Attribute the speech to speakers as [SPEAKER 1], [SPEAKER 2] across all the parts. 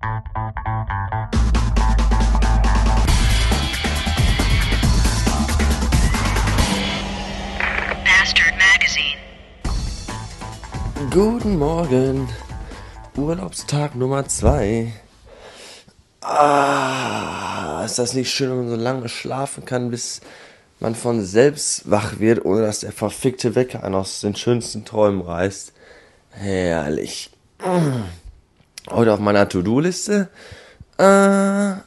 [SPEAKER 1] Bastard Magazine.
[SPEAKER 2] Guten Morgen. Urlaubstag Nummer 2. Ah, ist das nicht schön, wenn man so lange schlafen kann, bis man von selbst wach wird, ohne dass der verfickte Wecker einen aus den schönsten Träumen reißt. Herrlich. Heute auf meiner To-Do-Liste äh,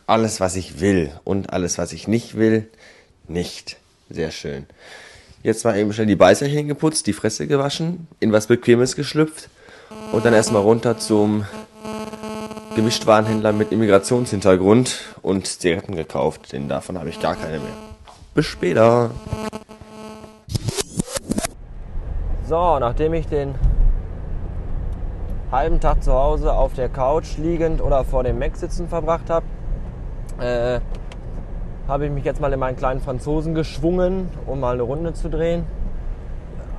[SPEAKER 2] alles, was ich will und alles, was ich nicht will, nicht. Sehr schön. Jetzt mal eben schnell die Beißerchen geputzt, die Fresse gewaschen, in was Bequemes geschlüpft und dann erstmal runter zum Gemischtwarenhändler mit Immigrationshintergrund und Zigaretten gekauft, denn davon habe ich gar keine mehr. Bis später. So, nachdem ich den halben Tag zu Hause auf der Couch liegend oder vor dem Mac sitzen verbracht habe, äh, habe ich mich jetzt mal in meinen kleinen Franzosen geschwungen, um mal eine Runde zu drehen.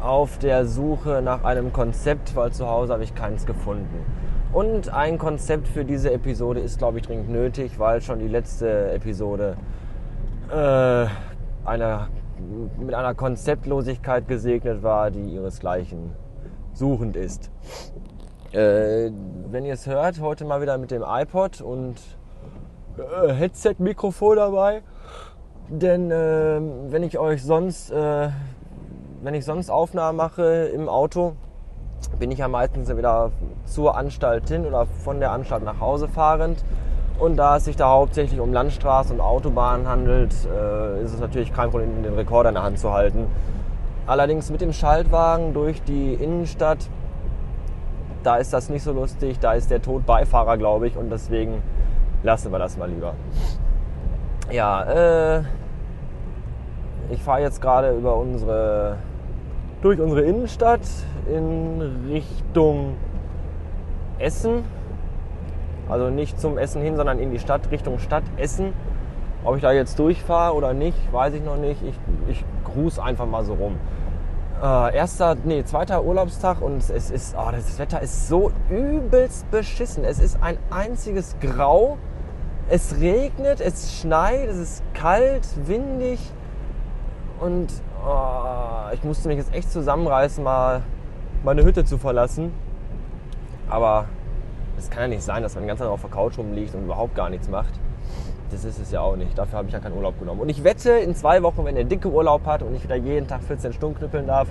[SPEAKER 2] Auf der Suche nach einem Konzept, weil zu Hause habe ich keins gefunden. Und ein Konzept für diese Episode ist, glaube ich, dringend nötig, weil schon die letzte Episode äh, einer, mit einer Konzeptlosigkeit gesegnet war, die ihresgleichen suchend ist. Äh, wenn ihr es hört, heute mal wieder mit dem iPod und äh, Headset-Mikrofon dabei. Denn äh, wenn ich euch sonst, äh, wenn ich sonst Aufnahmen mache im Auto, bin ich ja meistens wieder zur Anstalt hin oder von der Anstalt nach Hause fahrend. Und da es sich da hauptsächlich um Landstraßen und Autobahnen handelt, äh, ist es natürlich kein Problem, den Rekorder in der Hand zu halten. Allerdings mit dem Schaltwagen durch die Innenstadt, da ist das nicht so lustig. Da ist der Tod Beifahrer, glaube ich. Und deswegen lassen wir das mal lieber. Ja, äh, ich fahre jetzt gerade über unsere, durch unsere Innenstadt in Richtung Essen. Also nicht zum Essen hin, sondern in die Stadt, Richtung Stadt Essen. Ob ich da jetzt durchfahre oder nicht, weiß ich noch nicht. Ich, ich cruise einfach mal so rum. Äh, erster, nee, zweiter Urlaubstag und es ist, oh, das Wetter ist so übelst beschissen. Es ist ein einziges Grau. Es regnet, es schneit, es ist kalt, windig und oh, ich musste mich jetzt echt zusammenreißen, mal meine Hütte zu verlassen. Aber es kann ja nicht sein, dass man den ganzen Tag auf der Couch rumliegt und überhaupt gar nichts macht. Das ist es ja auch nicht. Dafür habe ich ja keinen Urlaub genommen. Und ich wette, in zwei Wochen, wenn er dicke Urlaub hat und ich wieder jeden Tag 14 Stunden knüppeln darf,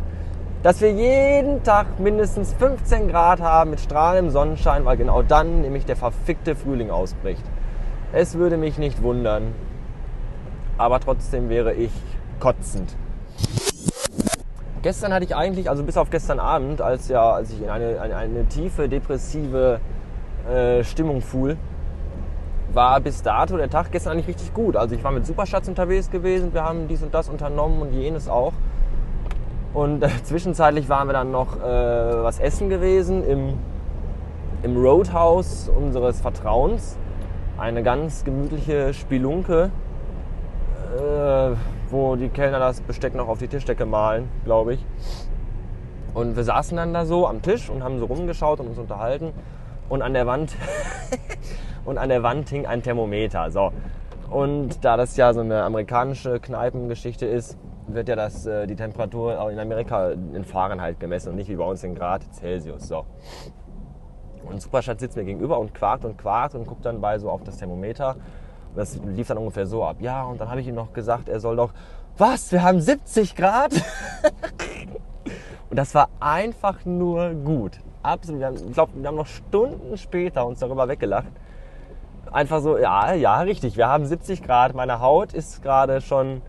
[SPEAKER 2] dass wir jeden Tag mindestens 15 Grad haben mit strahlendem Sonnenschein, weil genau dann nämlich der verfickte Frühling ausbricht. Es würde mich nicht wundern, aber trotzdem wäre ich kotzend. Gestern hatte ich eigentlich, also bis auf gestern Abend, als, ja, als ich in eine, eine, eine tiefe depressive äh, Stimmung fuhl, war bis dato der Tag gestern eigentlich richtig gut. Also ich war mit Superschatz unterwegs gewesen, wir haben dies und das unternommen und jenes auch. Und äh, zwischenzeitlich waren wir dann noch äh, was essen gewesen im, im Roadhouse unseres Vertrauens. Eine ganz gemütliche Spelunke, äh, wo die Kellner das Besteck noch auf die Tischdecke malen, glaube ich. Und wir saßen dann da so am Tisch und haben so rumgeschaut und uns unterhalten. Und an der Wand und an der Wand hing ein Thermometer. So. Und da das ja so eine amerikanische Kneipengeschichte ist, wird ja das, äh, die Temperatur auch in Amerika in Fahrenheit gemessen und nicht wie bei uns in Grad Celsius. So. Und Superschatz sitzt mir gegenüber und quakt und quakt und guckt dann bei so auf das Thermometer. Und das lief dann ungefähr so ab. Ja, und dann habe ich ihm noch gesagt, er soll doch, was, wir haben 70 Grad? und das war einfach nur gut. Absolut. Ich glaube, wir haben noch Stunden später uns darüber weggelacht. Einfach so, ja, ja, richtig. Wir haben 70 Grad. Meine Haut ist gerade schon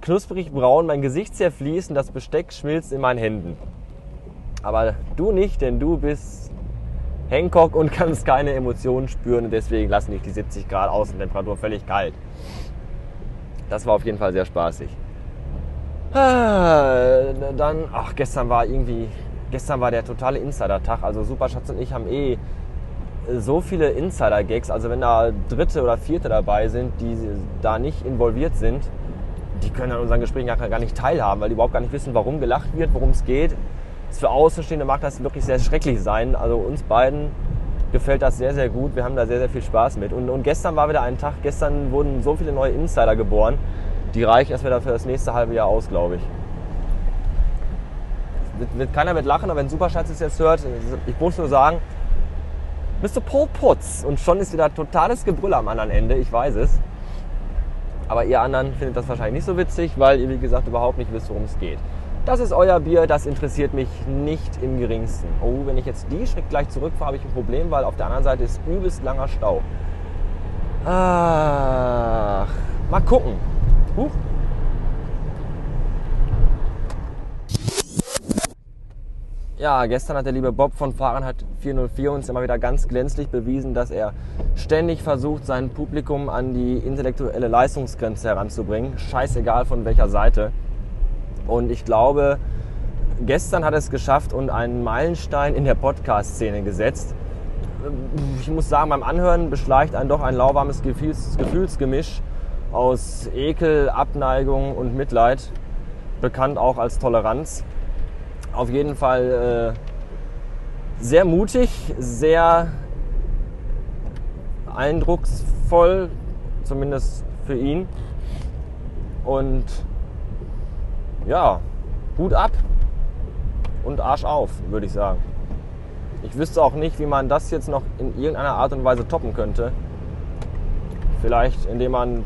[SPEAKER 2] knusprig braun, mein Gesicht zerfließt und das Besteck schmilzt in meinen Händen. Aber du nicht, denn du bist Hancock und kannst keine Emotionen spüren und deswegen lassen dich die 70 Grad Außentemperatur völlig kalt. Das war auf jeden Fall sehr spaßig. Ah, Dann, ach, gestern war irgendwie, gestern war der totale Insider-Tag. Also Superschatz und ich haben eh so viele Insider-Gags. Also wenn da Dritte oder Vierte dabei sind, die da nicht involviert sind, die können an unseren Gesprächen gar, gar nicht teilhaben, weil die überhaupt gar nicht wissen, warum gelacht wird, worum es geht. Für Außenstehende mag das wirklich sehr schrecklich sein. Also uns beiden gefällt das sehr, sehr gut. Wir haben da sehr, sehr viel Spaß mit. Und, und gestern war wieder ein Tag, gestern wurden so viele neue Insider geboren, die reichen erstmal für das nächste halbe Jahr aus, glaube ich. Wird, wird keiner mit lachen, aber wenn Superschatz es jetzt hört, ich muss nur sagen, Mr. Paul Putz. Und schon ist wieder totales Gebrüll am anderen Ende, ich weiß es. Aber ihr anderen findet das wahrscheinlich nicht so witzig, weil ihr, wie gesagt, überhaupt nicht wisst, worum es geht. Das ist euer Bier, das interessiert mich nicht im geringsten. Oh, wenn ich jetzt die Schritt gleich zurückfahre, habe ich ein Problem, weil auf der anderen Seite ist übelst langer Stau. Ach, mal gucken. Huch. Ja, gestern hat der liebe Bob von Fahrenheit 404 uns immer wieder ganz glänzlich bewiesen, dass er ständig versucht, sein Publikum an die intellektuelle Leistungsgrenze heranzubringen. Scheißegal von welcher Seite. Und ich glaube, gestern hat er es geschafft und einen Meilenstein in der Podcast-Szene gesetzt. Ich muss sagen, beim Anhören beschleicht einen doch ein lauwarmes Gefühls Gefühlsgemisch aus Ekel, Abneigung und Mitleid, bekannt auch als Toleranz. Auf jeden Fall äh, sehr mutig, sehr eindrucksvoll, zumindest für ihn. Und ja, Hut ab und Arsch auf, würde ich sagen. Ich wüsste auch nicht, wie man das jetzt noch in irgendeiner Art und Weise toppen könnte. Vielleicht indem man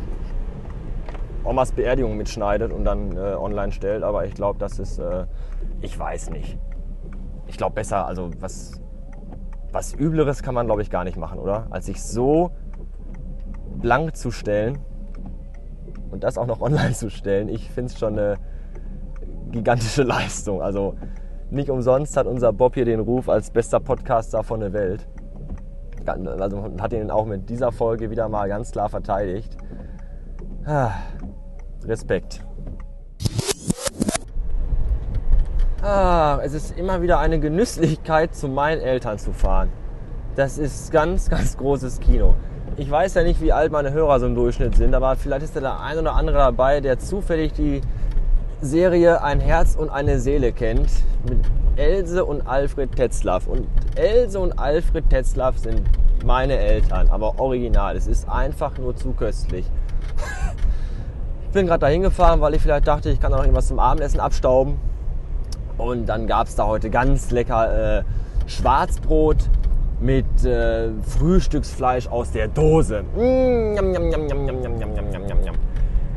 [SPEAKER 2] Omas Beerdigung mitschneidet und dann äh, online stellt, aber ich glaube, das ist, äh, ich weiß nicht. Ich glaube besser, also was, was Übleres kann man, glaube ich, gar nicht machen, oder? Als sich so blank zu stellen und das auch noch online zu stellen, ich finde es schon eine gigantische Leistung. Also nicht umsonst hat unser Bob hier den Ruf als bester Podcaster von der Welt. Also hat ihn auch mit dieser Folge wieder mal ganz klar verteidigt. Respekt. Ah, es ist immer wieder eine Genüsslichkeit, zu meinen Eltern zu fahren. Das ist ganz, ganz großes Kino. Ich weiß ja nicht, wie alt meine Hörer so im Durchschnitt sind, aber vielleicht ist da der ein oder andere dabei, der zufällig die Serie Ein Herz und eine Seele kennt mit Else und Alfred Tetzlaff. Und Else und Alfred Tetzlaff sind meine Eltern, aber original. Es ist einfach nur zu köstlich. Ich bin gerade dahin gefahren, weil ich vielleicht dachte, ich kann da noch irgendwas zum Abendessen abstauben. Und dann gab es da heute ganz lecker äh, Schwarzbrot mit äh, Frühstücksfleisch aus der Dose. Mm, njam, njam, njam, njam, njam, njam, njam, njam, njam.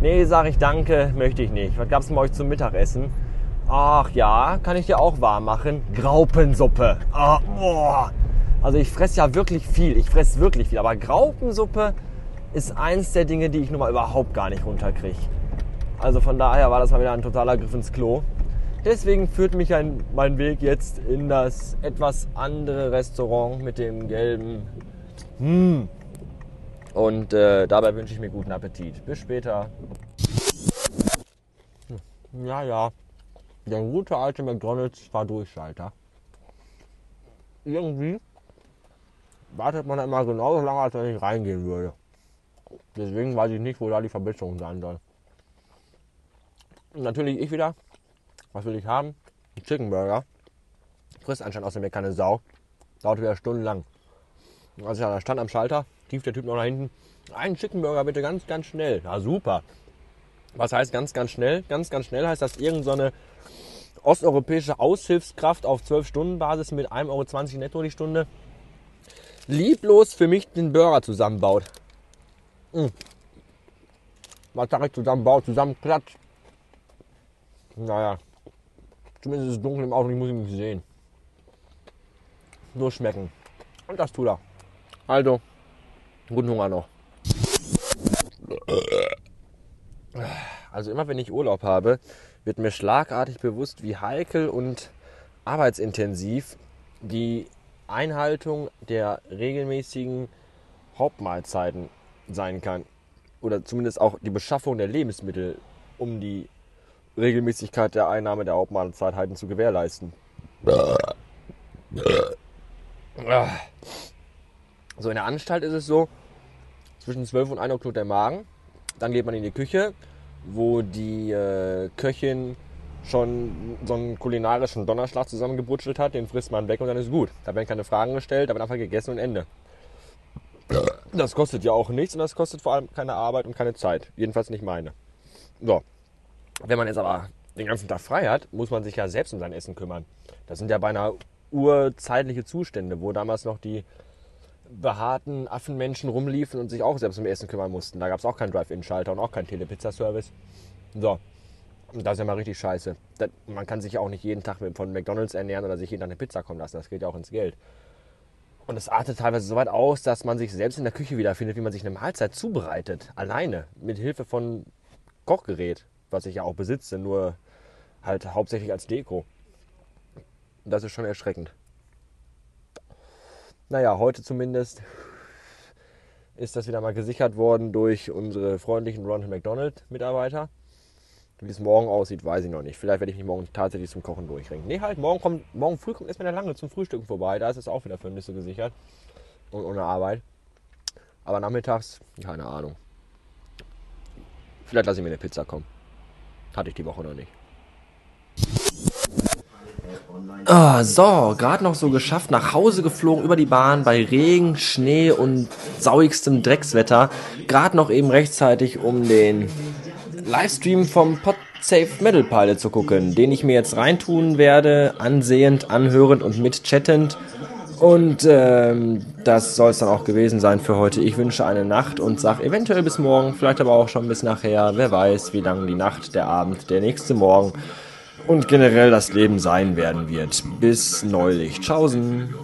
[SPEAKER 2] Nee, sage ich danke, möchte ich nicht. Was gab es denn bei euch zum Mittagessen? Ach ja, kann ich dir auch warm machen. Graupensuppe. Ah, boah. Also ich fresse ja wirklich viel. Ich fresse wirklich viel. Aber Graupensuppe ist eins der Dinge, die ich nun mal überhaupt gar nicht runterkriege. Also von daher war das mal wieder ein totaler Griff ins Klo. Deswegen führt mich ein, mein Weg jetzt in das etwas andere Restaurant mit dem gelben. Hm, und äh, dabei wünsche ich mir guten Appetit. Bis später. Ja, ja. Der gute alte McDonalds war Durchschalter. Irgendwie wartet man immer genauso lange, als wenn ich reingehen würde. Deswegen weiß ich nicht, wo da die Verbesserung sein soll. Und natürlich ich wieder. Was will ich haben? Ein Chicken Burger. Frisst anscheinend außerdem mir keine Sau. Dauert wieder stundenlang. Und als ich da stand am Schalter, rief der Typ noch nach hinten, einen Chicken Burger bitte ganz, ganz schnell. Ja, super. Was heißt ganz, ganz schnell? Ganz, ganz schnell heißt, dass irgendeine so osteuropäische Aushilfskraft auf 12-Stunden-Basis mit 1,20 Euro netto die Stunde lieblos für mich den Burger zusammenbaut. Hm. Was sag ich zusammenbaut, zusammenklatscht. Naja, zumindest ist es dunkel im Auto, ich muss ihn nicht sehen. Nur schmecken. Und das tut er. Also, guten Hunger noch. Also immer wenn ich Urlaub habe, wird mir schlagartig bewusst, wie heikel und arbeitsintensiv die Einhaltung der regelmäßigen Hauptmahlzeiten sein kann. Oder zumindest auch die Beschaffung der Lebensmittel, um die Regelmäßigkeit der Einnahme der Hauptmahlzeiten zu gewährleisten. So in der Anstalt ist es so, zwischen 12 und 1 Uhr knurrt der Magen. Dann geht man in die Küche, wo die äh, Köchin schon so einen kulinarischen Donnerschlag zusammengebrutzelt hat, den frisst man weg und dann ist gut. Da werden keine Fragen gestellt, da wird einfach gegessen und Ende. Das kostet ja auch nichts und das kostet vor allem keine Arbeit und keine Zeit. Jedenfalls nicht meine. So. Wenn man jetzt aber den ganzen Tag frei hat, muss man sich ja selbst um sein Essen kümmern. Das sind ja beinahe urzeitliche Zustände, wo damals noch die behaarten Affenmenschen rumliefen und sich auch selbst um Essen kümmern mussten. Da gab es auch keinen Drive-In-Schalter und auch keinen Telepizza-Service. So. Das ist ja mal richtig scheiße. Das, man kann sich ja auch nicht jeden Tag von McDonalds ernähren oder sich jeden Tag eine Pizza kommen lassen. Das geht ja auch ins Geld. Und es artet teilweise so weit aus, dass man sich selbst in der Küche wiederfindet, wie man sich eine Mahlzeit zubereitet. Alleine. Mit Hilfe von Kochgerät, was ich ja auch besitze, nur halt hauptsächlich als Deko. Das ist schon erschreckend. Naja, heute zumindest ist das wieder mal gesichert worden durch unsere freundlichen Ronald McDonald Mitarbeiter. Wie es morgen aussieht, weiß ich noch nicht. Vielleicht werde ich mich morgen tatsächlich zum Kochen durchringen. Nee, halt, morgen, kommt, morgen früh kommt erstmal der Lange zum Frühstücken vorbei. Da ist es auch wieder für Nüsse gesichert. Und ohne Arbeit. Aber nachmittags, keine Ahnung. Vielleicht lasse ich mir eine Pizza kommen. Hatte ich die Woche noch nicht. Oh, so, gerade noch so geschafft, nach Hause geflogen über die Bahn bei Regen, Schnee und sauigstem Dreckswetter. Gerade noch eben rechtzeitig, um den Livestream vom Podsafe Metal Pilot zu gucken, den ich mir jetzt reintun werde, ansehend, anhörend und mitchattend. Und ähm, das soll es dann auch gewesen sein für heute. Ich wünsche eine Nacht und sage eventuell bis morgen, vielleicht aber auch schon bis nachher. Wer weiß, wie lang die Nacht, der Abend, der nächste Morgen und generell das Leben sein werden wird. Bis neulich. Tschaußen.